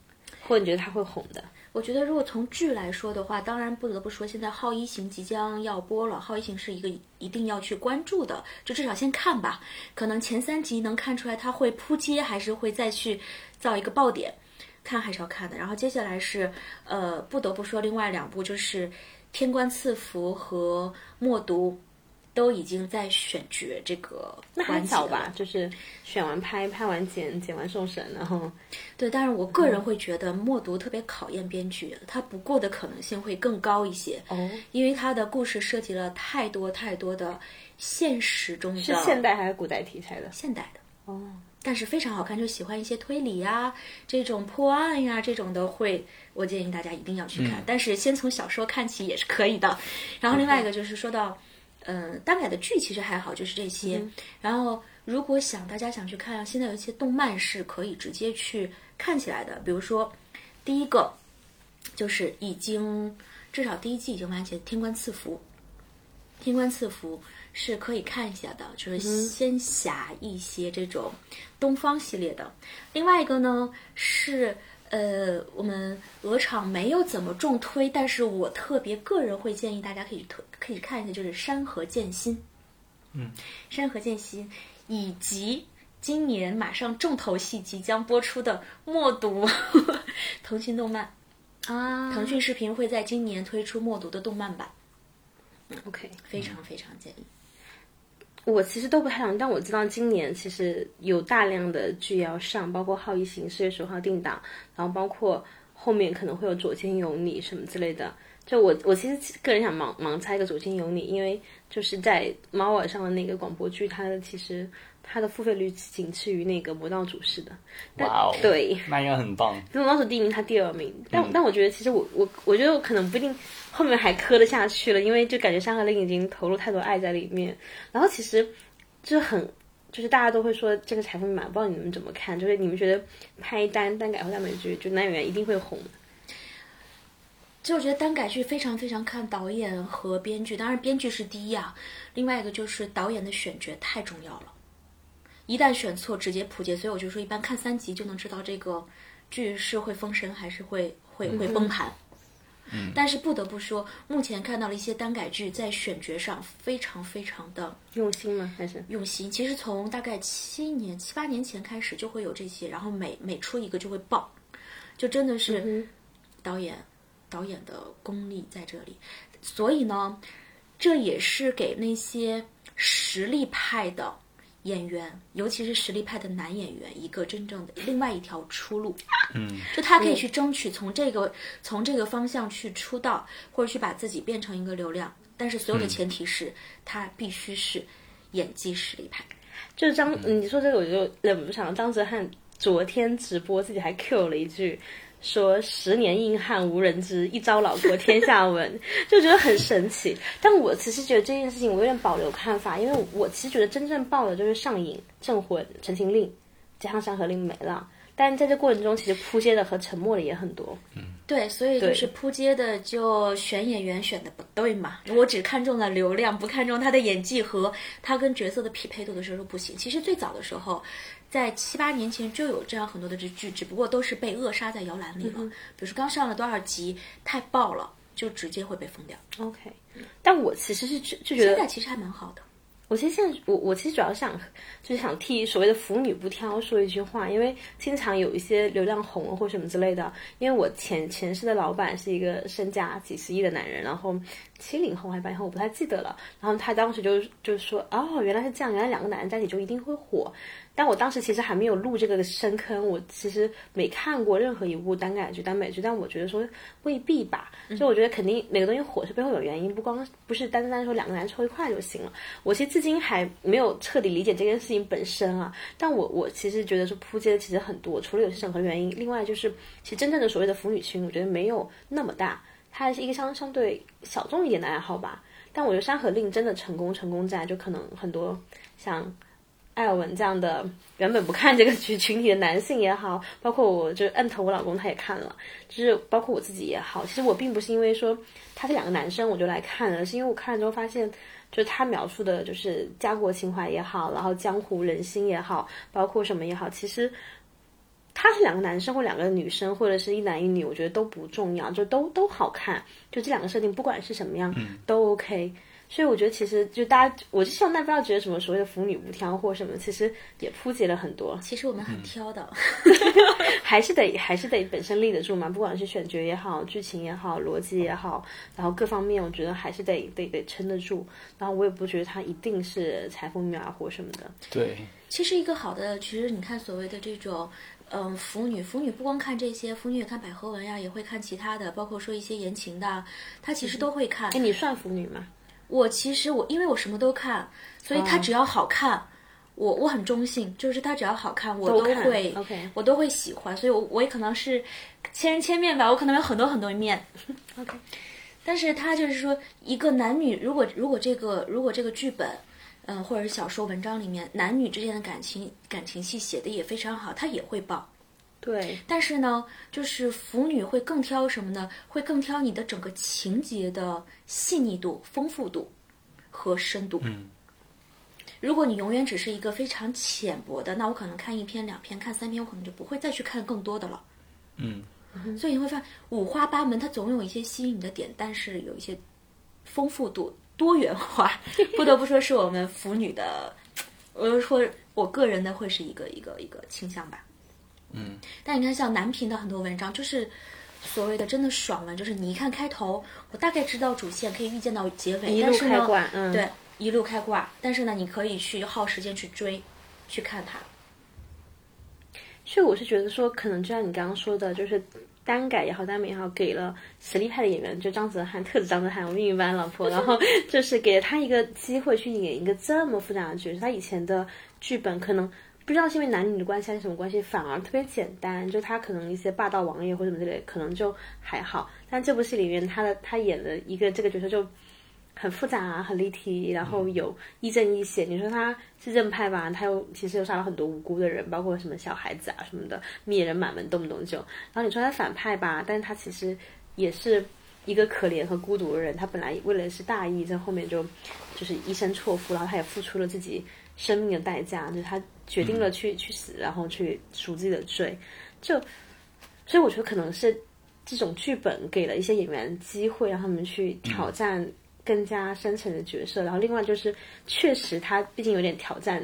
或者你觉得它会红的？我觉得如果从剧来说的话，当然不得不说，现在《好一行》即将要播了，《好一行》是一个一定要去关注的，就至少先看吧。可能前三集能看出来它会扑街，还是会再去造一个爆点，看还是要看的。然后接下来是呃，不得不说另外两部就是《天官赐福》和《默读》。都已经在选角这个那还早吧，就是选完拍拍完剪剪完送审，然后对，但是我个人会觉得默读特别考验编剧，他不过的可能性会更高一些哦，因为他的故事涉及了太多太多的现实中的，是现代还是古代题材的？现代的哦，但是非常好看，就喜欢一些推理呀、这种破案呀这种的会，我建议大家一定要去看，但是先从小说看起也是可以的。然后另外一个就是说到。嗯，单改的剧其实还好，就是这些。然后，如果想大家想去看，现在有一些动漫是可以直接去看起来的。比如说，第一个就是已经至少第一季已经完结，《天官赐福》。《天官赐福》是可以看一下的，就是仙侠一些这种东方系列的。另外一个呢是。呃，我们鹅厂没有怎么重推，但是我特别个人会建议大家可以推，可以看一下，就是《山河剑心》。嗯，《山河剑心》以及今年马上重头戏即将播出的《默读》腾讯动漫啊，腾讯视频会在今年推出《默读》的动漫版。OK，非常非常建议。我其实都不太懂，但我知道今年其实有大量的剧要上，包括《好一行》四月十号定档，然后包括后面可能会有《左肩有你》什么之类的。就我我其实个人想盲盲猜一个《左肩有你》，因为就是在猫耳上的那个广播剧，它的其实它的付费率仅次于那个《魔道祖师》的。哇哦，对，那应该很棒。《魔道祖师》第一名，它第二名。但但我觉得其实我我我觉得我可能不一定。后面还磕得下去了，因为就感觉《山河令》已经投入太多爱在里面。然后其实就很，就是大家都会说这个财富密码，不知道你们怎么看？就是你们觉得拍单单改或单美剧，就男演员一定会红？就我觉得单改剧非常非常看导演和编剧，当然编剧是第一啊。另外一个就是导演的选角太重要了，一旦选错，直接扑街。所以我就说，一般看三集就能知道这个剧是会封神还是会会会崩盘。但是不得不说，目前看到了一些单改剧在选角上非常非常的用心吗？还是用心？其实从大概七年、七八年前开始就会有这些，然后每每出一个就会爆，就真的是导演导演的功力在这里。所以呢，这也是给那些实力派的。演员，尤其是实力派的男演员，一个真正的另外一条出路。嗯，就他可以去争取从这个从这个方向去出道，或者去把自己变成一个流量。但是所有的前提是他必须是演技实力派。就是张，你说这个我就忍不住想。张哲瀚昨天直播自己还 Q 了一句。说十年硬汉无人知，一朝老国天下闻，就觉得很神奇。但我其实觉得这件事情我有点保留看法，因为我其实觉得真正爆的就是上瘾、镇魂、陈情令，加上山河令没了。但在这过程中，其实扑街的和沉默的也很多。嗯，对，所以就是扑街的就选演员选的不对嘛。我只看中了流量，不看重他的演技和他跟角色的匹配度的时候不行。其实最早的时候。在七八年前就有这样很多的这剧，只不过都是被扼杀在摇篮里了。比如说刚上了多少集太爆了，就直接会被封掉。OK，但我其实是就就觉得现在其实还蛮好的。我其实现在我我其实主要想就是想替所谓的腐女不挑说一句话，因为经常有一些流量红了或什么之类的。因为我前前世的老板是一个身价几十亿的男人，然后七零后还八零后我不太记得了。然后他当时就就说哦原来是这样，原来两个男人在一起就一定会火。但我当时其实还没有入这个深坑，我其实没看过任何一部耽改剧、耽美剧，但我觉得说未必吧。所以我觉得肯定每个东西火是背后有原因，不光不是单单说两个男凑一块就行了。我其实至今还没有彻底理解这件事情本身啊。但我我其实觉得说扑街的其实很多，除了有些审核原因，另外就是其实真正的所谓的腐女群，我觉得没有那么大，它是一个相相对小众一点的爱好吧。但我觉得《山河令》真的成功，成功在就可能很多像。艾尔文这样的原本不看这个群 群体的男性也好，包括我就摁头我老公他也看了，就是包括我自己也好，其实我并不是因为说他是两个男生我就来看了，是因为我看了之后发现，就是他描述的就是家国情怀也好，然后江湖人心也好，包括什么也好，其实他是两个男生或两个女生或者是一男一女，我觉得都不重要，就都都好看，就这两个设定不管是什么样都 OK。所以我觉得，其实就大家，我就希望大家不要觉得什么所谓的腐女不挑或什么，其实也普及了很多。其实我们很挑的，还是得还是得本身立得住嘛。不管是选角也好，剧情也好，逻辑也好，然后各方面，我觉得还是得得得撑得住。然后我也不觉得它一定是财富密码或什么的。对，其实一个好的，其实你看所谓的这种，嗯，腐女，腐女不光看这些，腐女也看百合文呀，也会看其他的，包括说一些言情的，她其实都会看。哎，你算腐女吗？我其实我因为我什么都看，所以他只要好看，我我很中性，就是他只要好看，我都会，我都会喜欢。所以，我我也可能是千人千面吧，我可能有很多很多面。OK，但是他就是说，一个男女，如果如果这个如果这个剧本，嗯，或者是小说文章里面男女之间的感情感情戏写的也非常好，他也会爆。对，但是呢，就是腐女会更挑什么呢？会更挑你的整个情节的细腻度、丰富度和深度。嗯，如果你永远只是一个非常浅薄的，那我可能看一篇、两篇、看三篇，我可能就不会再去看更多的了。嗯，所以你会发现五花八门，它总有一些吸引你的点，但是有一些丰富度、多元化，不得不说是我们腐女的，我就说我个人的会是一个一个一个倾向吧。嗯，但你看，像南平的很多文章，就是所谓的真的爽文，就是你一看开头，我大概知道主线，可以预见到结尾，一路开挂，嗯，对，一路开挂，但是呢，你可以去耗时间去追，去看它。所以我是觉得说，可能就像你刚刚说的，就是单改也好，单美也好，给了实力派的演员，就张哲瀚，特指张哲瀚，我命运般老婆，然后就是给了他一个机会去演一个这么复杂的角色。他以前的剧本可能不知道是因为男女的关系还是什么关系，反而特别简单，就他可能一些霸道王爷或者什么之类，可能就还好。但这部戏里面，他的他演的一个这个角色就。很复杂，很立体，然后有亦正亦邪。你说他是正派吧，他又其实又杀了很多无辜的人，包括什么小孩子啊什么的，灭人满门，动不动就。然后你说他反派吧，但是他其实也是一个可怜和孤独的人。他本来为了是大义，在后面就就是一生错付，然后他也付出了自己生命的代价，就是他决定了去去死，然后去赎自己的罪。就所以我觉得可能是这种剧本给了一些演员机会，让他们去挑战。更加深层的角色，然后另外就是，确实他毕竟有点挑战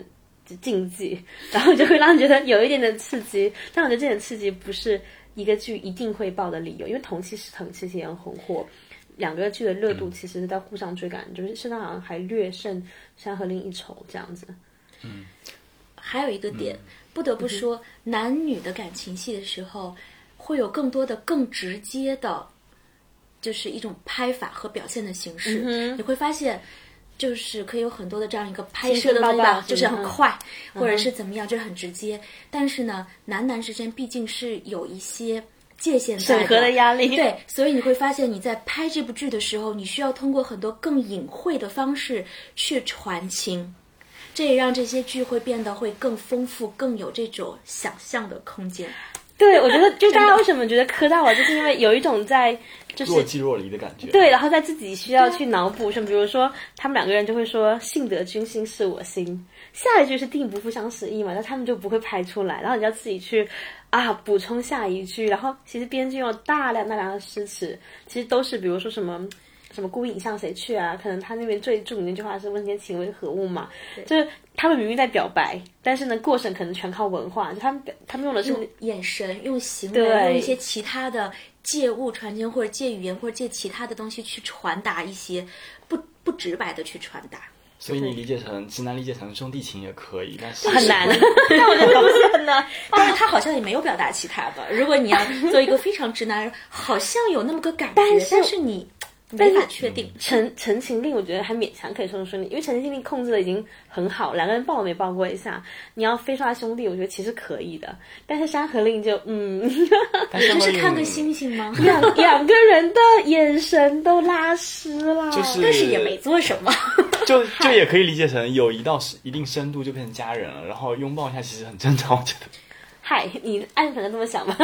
竞技，然后就会让人觉得有一点的刺激。但我觉得这点刺激不是一个剧一定会爆的理由，因为同期是同期也很红火，两个剧的热度其实是在互相追赶，就是现在好像还略胜《山河令》一筹这样子。嗯，还有一个点不得不说，男女的感情戏的时候，会有更多的更直接的。就是一种拍法和表现的形式，你会发现，就是可以有很多的这样一个拍摄的方法，就是很快，或者是怎么样，就是很直接。但是呢，男男之间毕竟是有一些界限在审核的压力，对，所以你会发现你在拍这部剧的时候，你需要通过很多更隐晦的方式去传情，这也让这些剧会变得会更丰富，更有这种想象的空间。对，我觉得就大家为什么觉得磕到了，就是因为有一种在。就是若即若离的感觉。对，然后在自己需要去脑补什么，比如说他们两个人就会说“幸得君心是我心”，下一句是“定不负相识意”嘛，那他们就不会拍出来，然后你要自己去啊补充下一句，然后其实编剧用大量大量的诗词，其实都是比如说什么什么孤影向谁去啊，可能他那边最著名的一句话是“问天情为何物”嘛，就是他们明明在表白，但是呢过程可能全靠文化，就他们他们用的是眼神、用行为、用一些其他的。借物传情，或者借语言，或者借其他的东西去传达一些不不直白的去传达。所以你理解成直男理解成兄弟情也可以，但是很难。但我觉得不是很难。但是他好像也没有表达其他的。如果你要做一个非常直男，好像有那么个感觉，但是你。没法确定《陈陈情令》，我觉得还勉强可以说说你，因为《陈情令》控制的已经很好，两个人抱都没抱过一下。你要非刷兄弟，我觉得其实可以的。但是《山河令》就嗯，不 是看个星星吗？两两个人的眼神都拉湿了，但是也没做什么。就就也可以理解成有一到一定深度就变成家人了，然后拥抱一下其实很正常，我觉得。嗨，你爱粉能这么想吗？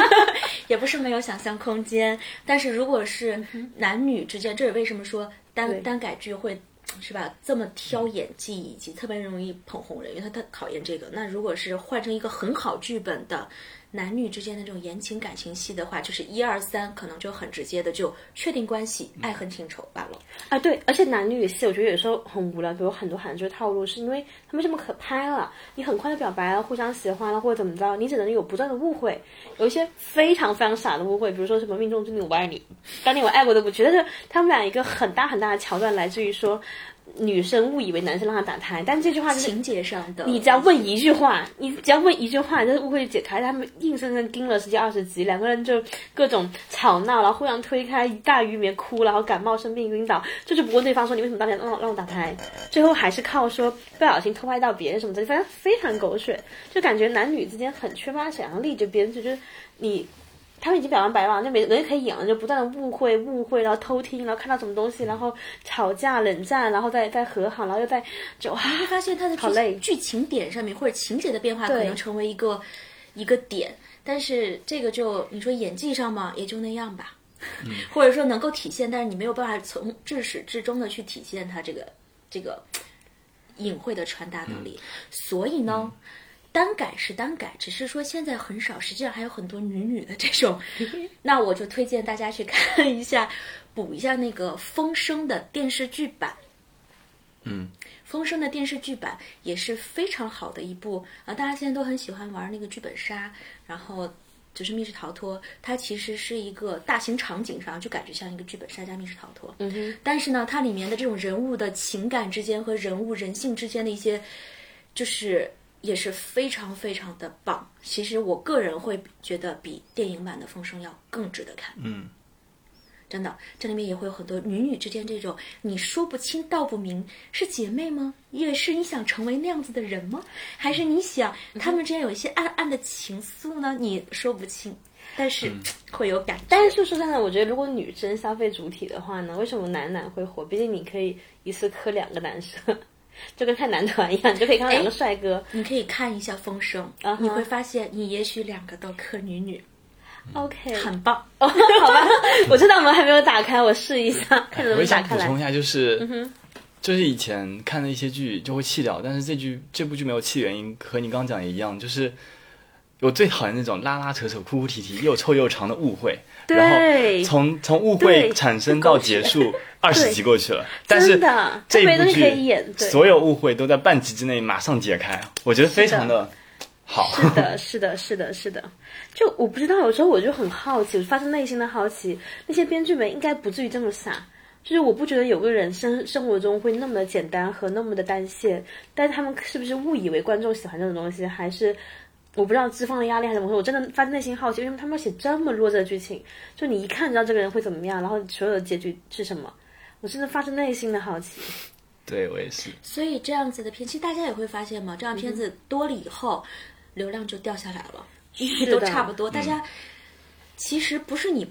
也不是没有想象空间。但是如果是男女之间，这也为什么说单单改剧会是吧？这么挑演技以及特别容易捧红人，因为他他考验这个。那如果是换成一个很好剧本的。男女之间的这种言情感情戏的话，就是一二三，可能就很直接的就确定关系，爱恨情仇罢了。啊，对，而且男女戏我觉得有时候很无聊，比如很多韩剧套路，是因为他们这么可拍了，你很快的表白了，互相喜欢了或者怎么着，你只能有不断的误会，有一些非常非常傻的误会，比如说什么命中注定我不爱你，当年我爱过都不觉，但是他们俩一个很大很大的桥段来自于说。女生误以为男生让她打胎，但这句话是情节上的。你只要问一句话，你只要问一句话，这误会就解开。他们硬生生盯了十几二十集，两个人就各种吵闹，然后互相推开，大鱼眠哭，然后感冒生病晕倒，就是不问对方说你为什么当年让让我打胎，最后还是靠说不小心偷拍到别人什么的，反正非常狗血，就感觉男女之间很缺乏想象力。这编剧就是你。他们已经表完白了，就没人可以演了，就不断的误会、误会，然后偷听，然后看到什么东西，然后吵架、冷战，然后再再和好，然后又再就你会发现他的剧剧情点上面或者情节的变化可能成为一个一个点，但是这个就你说演技上嘛，也就那样吧，或者说能够体现，但是你没有办法从至始至终的去体现他这个这个隐晦的传达能力，所以呢。单改是单改，只是说现在很少，实际上还有很多女女的这种，那我就推荐大家去看一下，补一下那个《风声》的电视剧版。嗯，《风声》的电视剧版也是非常好的一部啊，大家现在都很喜欢玩那个剧本杀，然后就是密室逃脱，它其实是一个大型场景上就感觉像一个剧本杀加密室逃脱。嗯哼。但是呢，它里面的这种人物的情感之间和人物人性之间的一些，就是也是非常非常的棒。其实我个人会觉得比电影版的《风声》要更值得看。嗯。真的，这里面也会有很多女女之间这种你说不清道不明，是姐妹吗？也是你想成为那样子的人吗？还是你想他们之间有一些暗暗的情愫呢？你说不清，但是会有感。但是说真的，我觉得如果女生消费主体的话呢，为什么男男会火？毕竟你可以一次磕两个男生，就跟看男团一样，你就可以看到两个帅哥。你可以看一下《风声》，你会发现你也许两个都磕女女。OK，很棒。好吧，我知道我们还没有打开，我试一下，看能不能打开我想补充一下，就是，就是以前看的一些剧就会弃掉，但是这剧这部剧没有弃，原因和你刚刚讲也一样，就是我最讨厌那种拉拉扯扯、哭哭啼啼、又臭又长的误会。然后从从误会产生到结束，二十集过去了，但是这一部剧所有误会都在半集之内马上解开，我觉得非常的。好，是的，是的，是的，是的。就我不知道，有时候我就很好奇，发自内心的好奇，那些编剧们应该不至于这么傻。就是我不觉得有个人生生活中会那么的简单和那么的单线，但是他们是不是误以为观众喜欢这种东西，还是我不知道资方的压力还是怎么说？我真的发自内心好奇，为什么他们要写这么弱智的剧情？就你一看知道这个人会怎么样，然后所有的结局是什么？我真的发自内心的好奇。对我也是。所以这样子的片，其实大家也会发现嘛，这样片子多了以后。流量就掉下来了，因为都差不多。大家其实不是你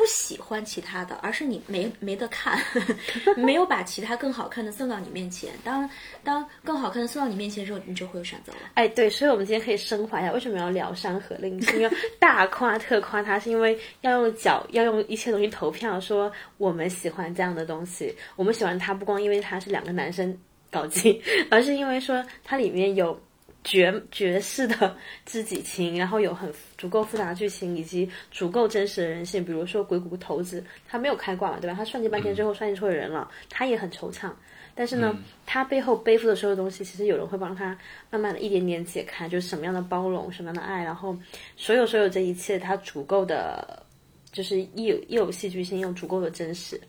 不喜欢其他的，而是你没没得看，没有把其他更好看的送到你面前。当当更好看的送到你面前的时候，你就会有选择了。哎，对，所以我们今天可以升华一下，为什么要聊《山河令》？是因为大夸特夸他，是因为要用脚，要用一切东西投票，说我们喜欢这样的东西。我们喜欢他，不光因为他是两个男生搞基，而是因为说它里面有。绝绝世的知己情，然后有很足够复杂的剧情，以及足够真实的人性。比如说鬼谷头子，他没有开挂嘛，对吧？他算计半天之后算计错人了，他也很惆怅。但是呢，他背后背负的所有东西，其实有人会帮他慢慢的一点点解开，就是什么样的包容，什么样的爱，然后所有所有这一切，他足够的就是又有又有戏剧性，又足够的真实。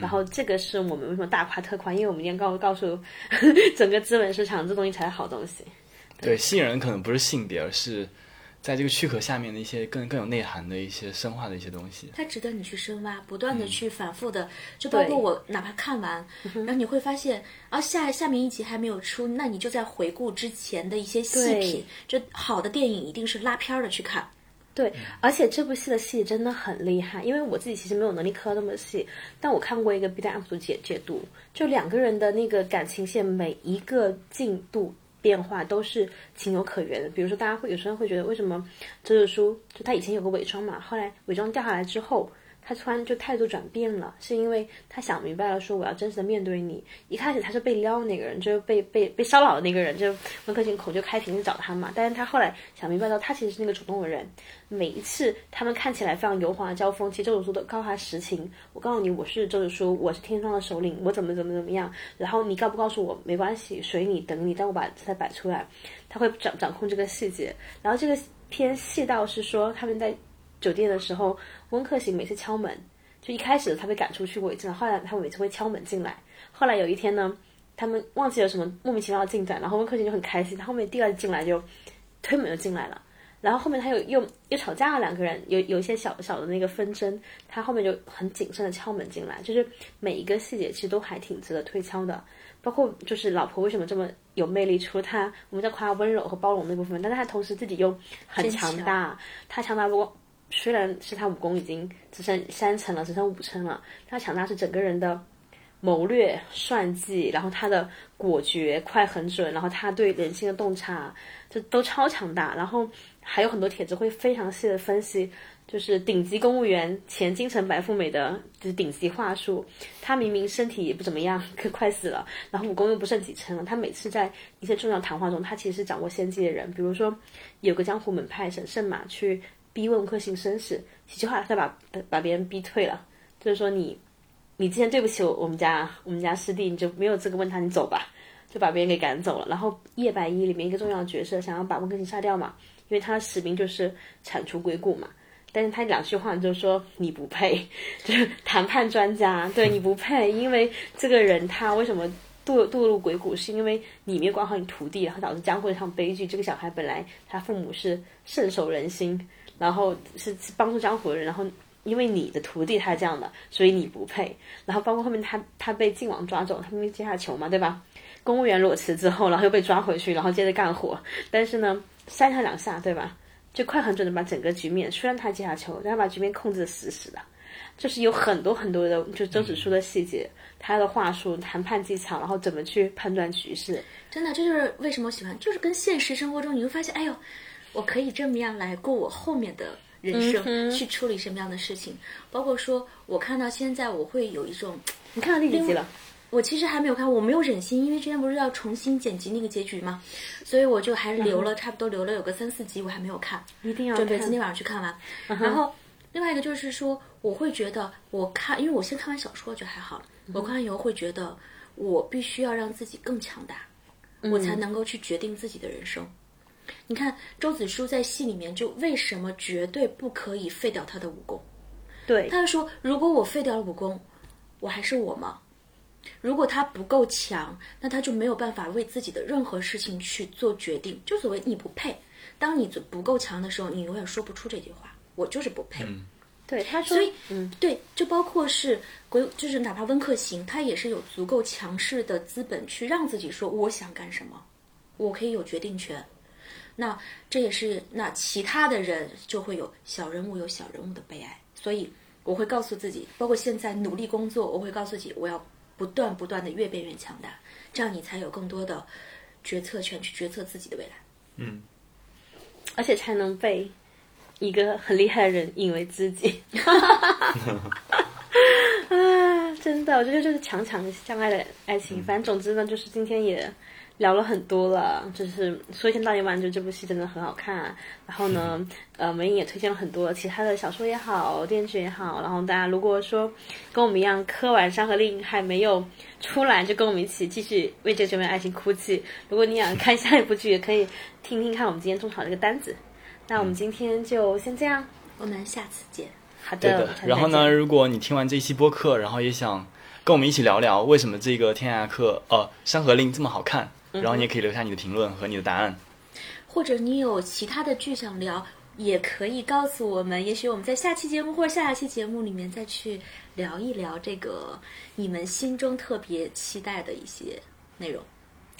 然后这个是我们为什么大夸特夸，因为我们一定要告告诉 整个资本市场，这东西才是好东西。对，吸引人可能不是性别，而是在这个躯壳下面的一些更更有内涵的一些深化的一些东西。它值得你去深挖，不断的去反复的，就包括我哪怕看完，然后你会发现，啊下下面一集还没有出，那你就在回顾之前的一些细品。这好的电影一定是拉片儿的去看。对，而且这部戏的戏真的很厉害，因为我自己其实没有能力磕那么细，但我看过一个 B 站 UP 主解解读，就两个人的那个感情线每一个进度。变化都是情有可原的，比如说大家会有时候会觉得，为什么周秀书就他以前有个伪装嘛，后来伪装掉下来之后，他突然就态度转变了，是因为他想明白了，说我要真实的面对你。一开始他是被撩那个人，就是被被被骚扰的那个人，就温客行口就开瓶去找他嘛，但是他后来想明白到，他其实是那个主动的人。每一次他们看起来非常油滑的交锋，其实周芷书都告诉他实情。我告诉你，我是周芷书，我是天霜的首领，我怎么怎么怎么样。然后你告不告诉我没关系，随你等你，但我把姿态摆出来。他会掌掌控这个细节。然后这个片细到是说他们在酒店的时候，温客行每次敲门，就一开始他被赶出去过一次，后来他每次会敲门进来。后来有一天呢，他们忘记了什么莫名其妙的进展，然后温客行就很开心，他后面第二次进来就推门就进来了。然后后面他又又又吵架了，两个人有有一些小小的那个纷争，他后面就很谨慎的敲门进来，就是每一个细节其实都还挺值得推敲的，包括就是老婆为什么这么有魅力，除了他我们在夸温柔和包容那部分，但是他同时自己又很强大，他强大不过虽然是他武功已经只剩三层了，只剩五层了，他强大是整个人的。谋略、算计，然后他的果决、快、很准，然后他对人性的洞察，这都超强大。然后还有很多帖子会非常细的分析，就是顶级公务员、前京城白富美的，就是顶级话术。他明明身体也不怎么样，可快死了，然后武功又不剩几成了。他每次在一些重要谈话中，他其实是掌握先机的人。比如说，有个江湖门派沈胜马去逼问客行生死，几句话他把把别人逼退了，就是说你。你之前对不起我们家我们家师弟，你就没有资格问他，你走吧，就把别人给赶走了。然后叶白衣里面一个重要角色想要把温客行杀掉嘛，因为他的使命就是铲除鬼谷嘛。但是他两句话就说你不配，就是谈判专家，对你不配，因为这个人他为什么堕堕入鬼谷，是因为你没有管好你徒弟，然后导致江湖上悲剧。这个小孩本来他父母是深守人心，然后是帮助江湖的人，然后因为你的徒弟他这样的，所以你不配。然后包括后面他他被晋王抓走，他们接下球嘛，对吧？公务员裸辞之后，然后又被抓回去，然后接着干活。但是呢，三下两下，对吧？就快很准的把整个局面，虽然他接下球，但他把局面控制的死死的，就是有很多很多的，就周子舒的细节，他的话术、谈判技巧，然后怎么去判断局势，真的，这就是为什么我喜欢，就是跟现实生活中你会发现，哎呦，我可以这么样来过我后面的人生，去处理什么样的事情，包括说我看到现在，我会有一种，你看到第几集了？我其实还没有看，我没有忍心，因为之前不是要重新剪辑那个结局吗？所以我就还是留了，差不多留了有个三四集，我还没有看，一定要准备今天晚上去看完。然后另外一个就是说，我会觉得我看，因为我先看完小说就还好，我看完以后会觉得我必须要让自己更强大，我才能够去决定自己的人生。你看周子舒在戏里面就为什么绝对不可以废掉他的武功？对，他就说如果我废掉了武功，我还是我吗？如果他不够强，那他就没有办法为自己的任何事情去做决定。就所谓你不配，当你不够强的时候，你永远说不出这句话。我就是不配。对他说，所以嗯，对，就包括是鬼，就是哪怕温客行，他也是有足够强势的资本去让自己说我想干什么，我可以有决定权。那这也是那其他的人就会有小人物有小人物的悲哀。所以我会告诉自己，包括现在努力工作，我会告诉自己我要。不断不断的越变越强大，这样你才有更多的决策权去决策自己的未来。嗯，而且才能被一个很厉害的人引为知己。啊，真的，我觉得就是强强相爱的爱情。反正总之呢，就是今天也。聊了很多了，就是说一千道一万，就这部戏真的很好看。然后呢，呃，梅影也推荐了很多其他的小说也好，电视剧也好。然后大家如果说跟我们一样磕完《山河令》还没有出来，就跟我们一起继续为这个九爱情哭泣。如果你想看下一部剧，也可以听听看我们今天种草这个单子。那我们今天就先这样，我们下次见。好的。然后呢，如果你听完这一期播客，然后也想跟我们一起聊聊为什么这个《天涯客》呃《山河令》这么好看。然后你也可以留下你的评论和你的答案，或者你有其他的剧想聊，也可以告诉我们。也许我们在下期节目或者下下期节目里面再去聊一聊这个你们心中特别期待的一些内容。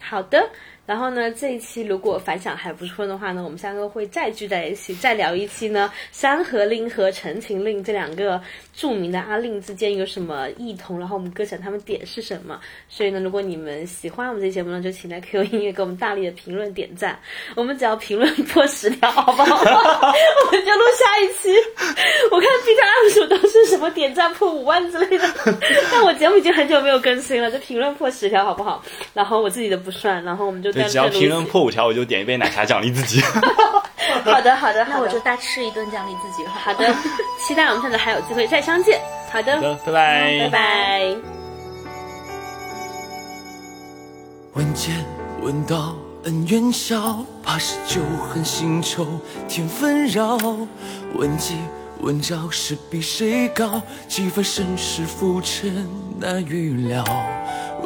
好的。然后呢，这一期如果反响还不错的话呢，我们三个会再聚在一起，再聊一期呢。山河令和陈情令这两个著名的阿令之间有什么异同？然后我们歌想他们点是什么？所以呢，如果你们喜欢我们这节目呢，就请来 QQ 音乐给我们大力的评论点赞。我们只要评论破十条，好不好？我们就录下一期。我看 B 站 UP 主都是什么点赞破五万之类的，但我节目已经很久没有更新了，就评论破十条，好不好？然后我自己的不算，然后我们就。只要评论破五条，我就点一杯奶茶奖励自己。好的，好的，那我就大吃一顿奖励自己。好的，期待我们下次还有机会再相见。好的，拜拜，拜拜。闻剑闻道恩怨消，怕是旧恨新仇添纷扰。问计问招是比谁高？几番身世浮沉难预料。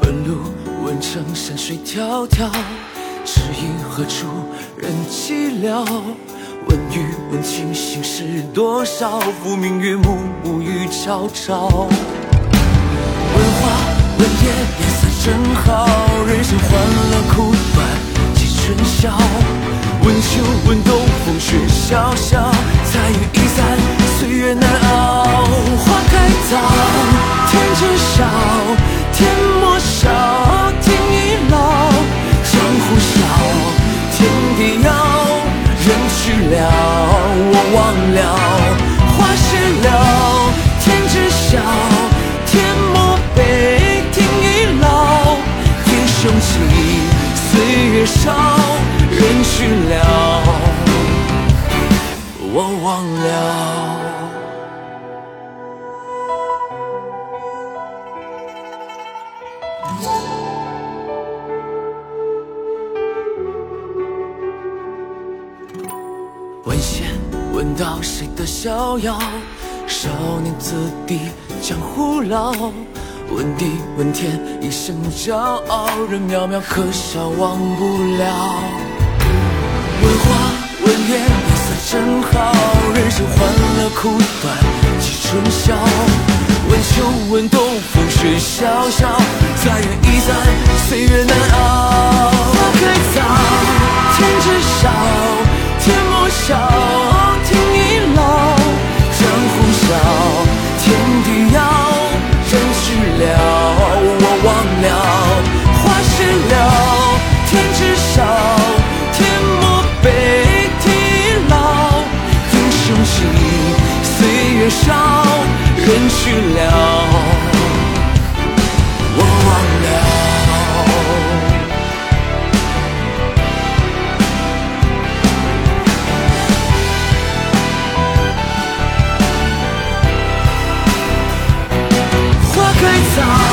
问路问程山水迢迢。知音何处人寂寥？问雨问晴心事多少？浮明月暮暮雨朝朝。问花问叶颜色正好，人生欢乐苦短几春宵。问秋问冬风雪萧萧，彩云易散岁月难熬。花开早，天知晓，天莫笑，江湖笑，天地遥，人去了，我忘了。花谢了，天知晓，天莫悲，天已老。天雄起，岁月少，人去了，我忘了。到谁的逍遥？少年子弟江湖老，问地问天一生骄傲，人渺渺可笑忘不了。问花问月颜色真好，人生欢乐苦短几春宵。问秋问冬风雪萧萧，再远一散岁月难熬。花开早，天知晓，天莫笑天已老江湖小天地遥人去了我忘了花谢了天知晓天莫悲天已老英雄尽岁月少人去了。花